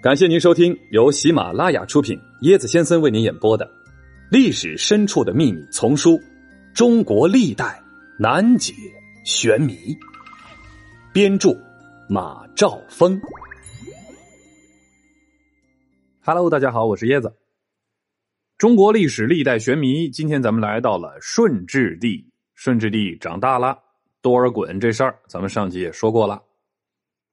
感谢您收听由喜马拉雅出品、椰子先生为您演播的《历史深处的秘密》丛书《中国历代难解玄谜》，编著马兆峰。Hello，大家好，我是椰子。中国历史历代玄谜，今天咱们来到了顺治帝。顺治帝长大了，多尔衮这事儿，咱们上集也说过了。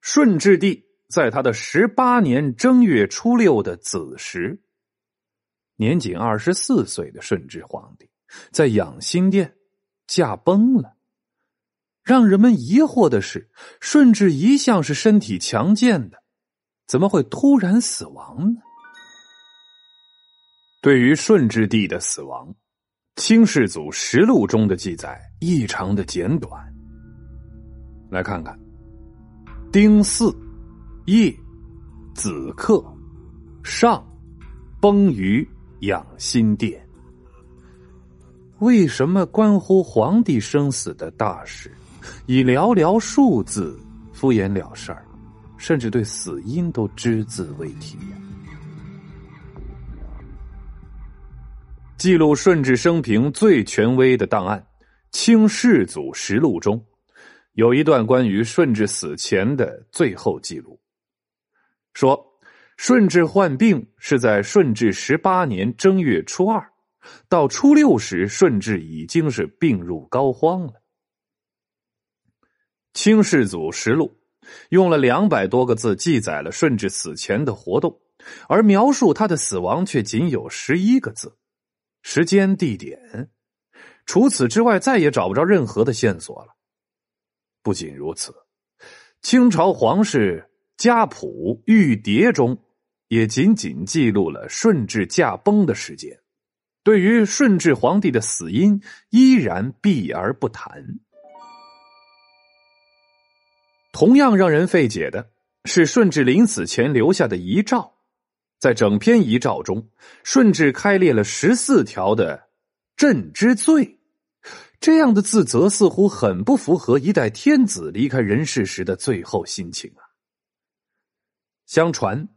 顺治帝。在他的十八年正月初六的子时，年仅二十四岁的顺治皇帝在养心殿驾崩了。让人们疑惑的是，顺治一向是身体强健的，怎么会突然死亡呢？对于顺治帝的死亡，《清世祖实录》中的记载异常的简短。来看看，丁巳。夜，子克上崩于养心殿。为什么关乎皇帝生死的大事，以寥寥数字敷衍了事儿，甚至对死因都只字未提呀？记录顺治生平最权威的档案《清世祖实录》中，有一段关于顺治死前的最后记录。说，顺治患病是在顺治十八年正月初二，到初六时，顺治已经是病入膏肓了。《清世祖实录》用了两百多个字记载了顺治死前的活动，而描述他的死亡却仅有十一个字，时间、地点，除此之外再也找不着任何的线索了。不仅如此，清朝皇室。家谱《玉牒》中也仅仅记录了顺治驾崩的时间，对于顺治皇帝的死因依然避而不谈。同样让人费解的是，顺治临死前留下的遗诏，在整篇遗诏中，顺治开列了十四条的“朕之罪”，这样的自责似乎很不符合一代天子离开人世时的最后心情啊。相传，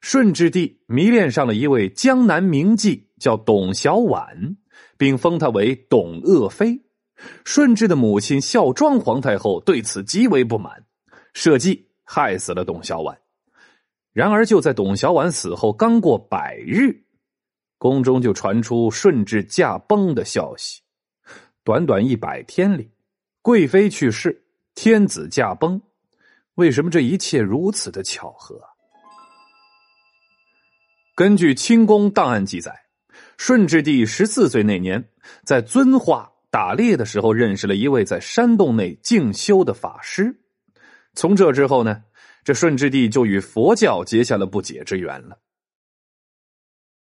顺治帝迷恋上了一位江南名妓，叫董小宛，并封她为董鄂妃。顺治的母亲孝庄皇太后对此极为不满，设计害死了董小宛。然而，就在董小宛死后刚过百日，宫中就传出顺治驾崩的消息。短短一百天里，贵妃去世，天子驾崩。为什么这一切如此的巧合？根据清宫档案记载，顺治帝十四岁那年，在遵化打猎的时候，认识了一位在山洞内静修的法师。从这之后呢，这顺治帝就与佛教结下了不解之缘了。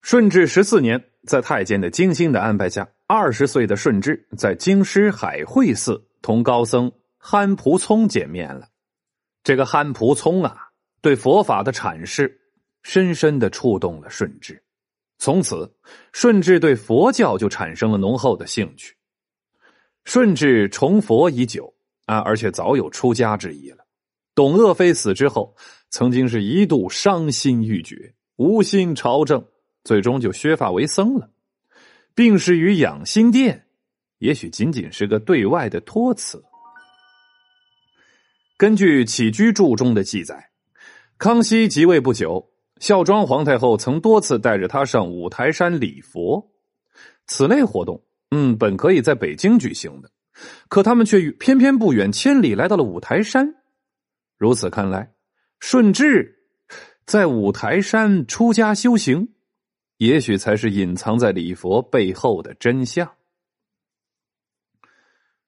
顺治十四年，在太监的精心的安排下，二十岁的顺治在京师海会寺同高僧憨蒲聪见面了。这个憨蒲聪啊，对佛法的阐释深深的触动了顺治，从此顺治对佛教就产生了浓厚的兴趣。顺治崇佛已久啊，而且早有出家之意了。董鄂妃死之后，曾经是一度伤心欲绝，无心朝政，最终就削发为僧了。病逝于养心殿，也许仅仅是个对外的托词。根据《起居注》中的记载，康熙即位不久，孝庄皇太后曾多次带着他上五台山礼佛。此类活动，嗯，本可以在北京举行的，可他们却偏偏不远千里来到了五台山。如此看来，顺治在五台山出家修行，也许才是隐藏在礼佛背后的真相。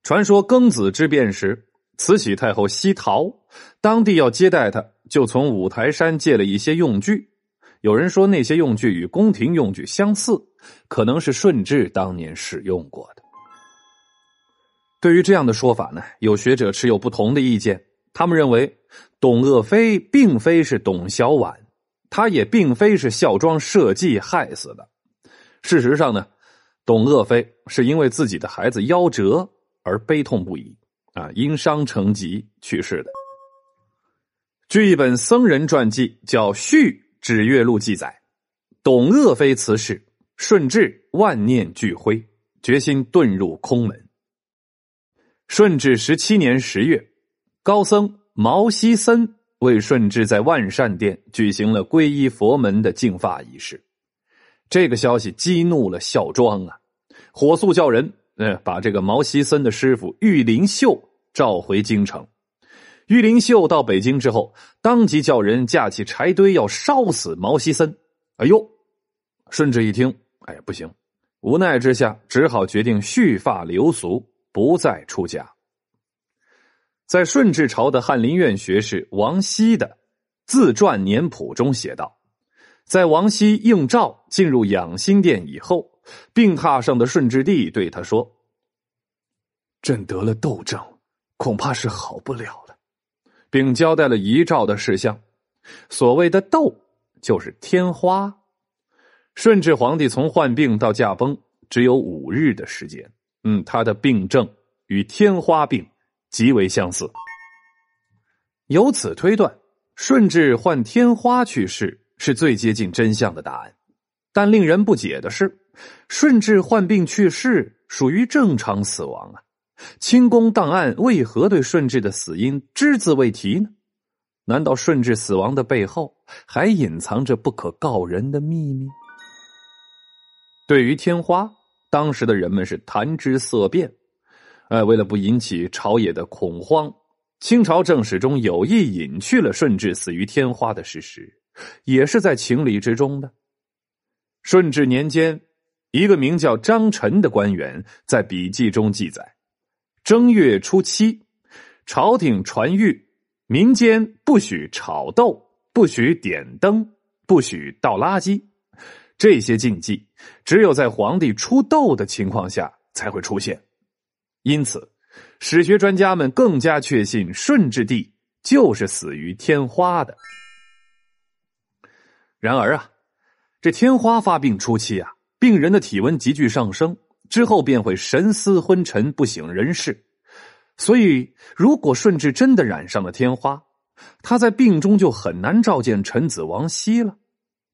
传说庚子之变时。慈禧太后西逃，当地要接待他，就从五台山借了一些用具。有人说那些用具与宫廷用具相似，可能是顺治当年使用过的。对于这样的说法呢，有学者持有不同的意见。他们认为，董鄂妃并非是董小宛，她也并非是孝庄设计害死的。事实上呢，董鄂妃是因为自己的孩子夭折而悲痛不已。啊，因伤成疾去世的。据一本僧人传记，叫《续指月录》记载，董鄂妃辞世，顺治万念俱灰，决心遁入空门。顺治十七年十月，高僧毛希森为顺治在万善殿举行了皈依佛门的净发仪式。这个消息激怒了孝庄啊，火速叫人，呃，把这个毛希森的师傅玉灵秀召回京城。玉林秀到北京之后，当即叫人架起柴堆要烧死毛希森。哎呦，顺治一听，哎呀，不行，无奈之下，只好决定蓄发留俗。不再出家。在顺治朝的翰林院学士王熙的自传年谱中写道：“在王熙应召进入养心殿以后，病榻上的顺治帝对他说：‘朕得了痘症，恐怕是好不了了。’并交代了遗诏的事项。所谓的痘，就是天花。顺治皇帝从患病到驾崩，只有五日的时间。”嗯，他的病症与天花病极为相似，由此推断，顺治患天花去世是最接近真相的答案。但令人不解的是，顺治患病去世属于正常死亡啊，清宫档案为何对顺治的死因只字未提呢？难道顺治死亡的背后还隐藏着不可告人的秘密？对于天花。当时的人们是谈之色变，呃，为了不引起朝野的恐慌，清朝正史中有意隐去了顺治死于天花的事实，也是在情理之中的。顺治年间，一个名叫张晨的官员在笔记中记载：正月初七，朝廷传谕，民间不许炒豆，不许点灯，不许倒垃圾。这些禁忌只有在皇帝出痘的情况下才会出现，因此史学专家们更加确信顺治帝就是死于天花的。然而啊，这天花发病初期啊，病人的体温急剧上升，之后便会神思昏沉、不省人事。所以，如果顺治真的染上了天花，他在病中就很难召见臣子王熙了。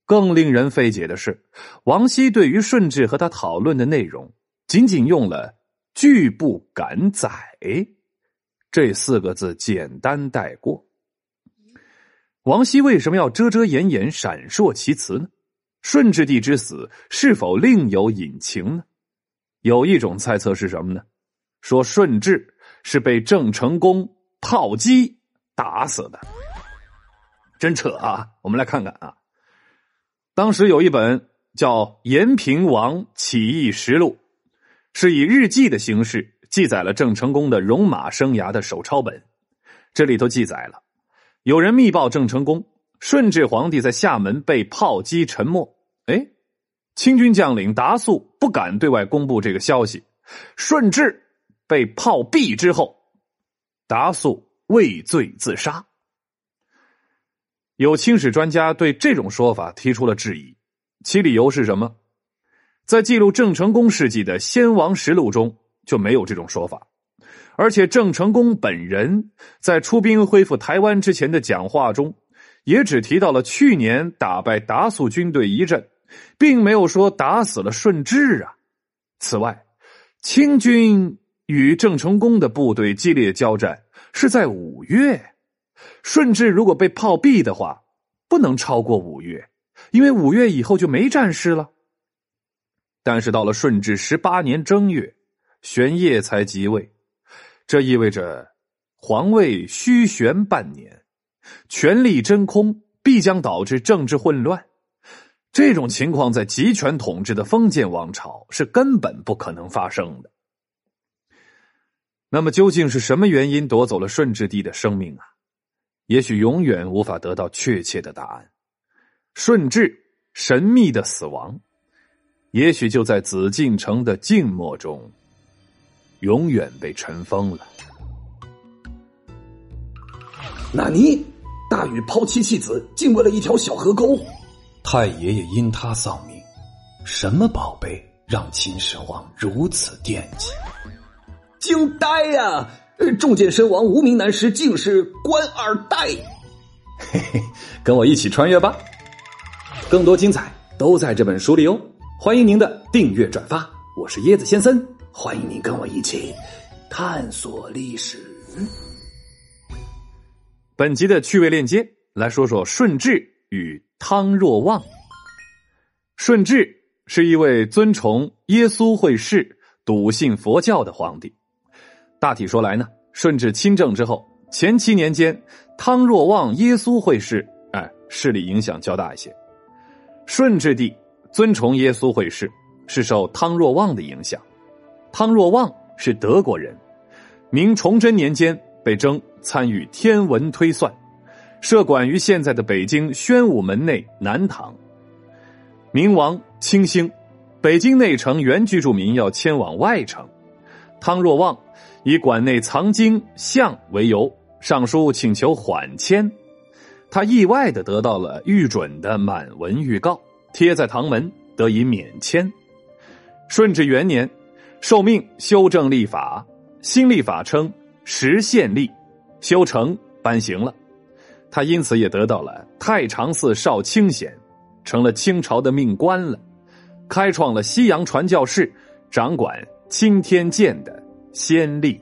更令人费解的是，王熙对于顺治和他讨论的内容，仅仅用了“拒不敢载”这四个字简单带过。王熙为什么要遮遮掩掩、闪烁其词呢？顺治帝之死是否另有隐情呢？有一种猜测是什么呢？说顺治是被郑成功炮击打死的，真扯啊！我们来看看啊。当时有一本叫《延平王起义实录》，是以日记的形式记载了郑成功的戎马生涯的手抄本。这里头记载了，有人密报郑成功，顺治皇帝在厦门被炮击沉没。哎，清军将领达素不敢对外公布这个消息。顺治被炮毙之后，达素畏罪自杀。有清史专家对这种说法提出了质疑，其理由是什么？在记录郑成功事迹的《先王实录》中就没有这种说法，而且郑成功本人在出兵恢复台湾之前的讲话中，也只提到了去年打败达素军队一阵，并没有说打死了顺治啊。此外，清军与郑成功的部队激烈交战是在五月。顺治如果被炮毙的话，不能超过五月，因为五月以后就没战事了。但是到了顺治十八年正月，玄烨才即位，这意味着皇位虚悬半年，权力真空，必将导致政治混乱。这种情况在集权统治的封建王朝是根本不可能发生的。那么，究竟是什么原因夺走了顺治帝的生命啊？也许永远无法得到确切的答案。顺治神秘的死亡，也许就在紫禁城的静默中，永远被尘封了。纳尼？大禹抛妻弃子，竟为了一条小河沟。太爷爷因他丧命，什么宝贝让秦始皇如此惦记？惊呆呀！中箭身亡，无名男尸竟是官二代。嘿嘿，跟我一起穿越吧。更多精彩都在这本书里哦！欢迎您的订阅转发，我是椰子先生，欢迎您跟我一起探索历史。本集的趣味链接来说说顺治与汤若望。顺治是一位尊崇耶稣会士、笃信佛教的皇帝。大体说来呢，顺治亲政之后，前七年间，汤若望耶稣会士，哎，势力影响较大一些。顺治帝尊崇耶稣会士，是受汤若望的影响。汤若望是德国人，明崇祯年间被征参与天文推算，设馆于现在的北京宣武门内南堂。明王清兴，北京内城原居住民要迁往外城，汤若望以馆内藏经像为由，上书请求缓迁。他意外的得到了御准的满文预告，贴在堂门，得以免迁。顺治元年，受命修正历法，新历法称实县历，修成颁行了。他因此也得到了太常寺少卿衔。成了清朝的命官了，开创了西洋传教士掌管青天剑的先例。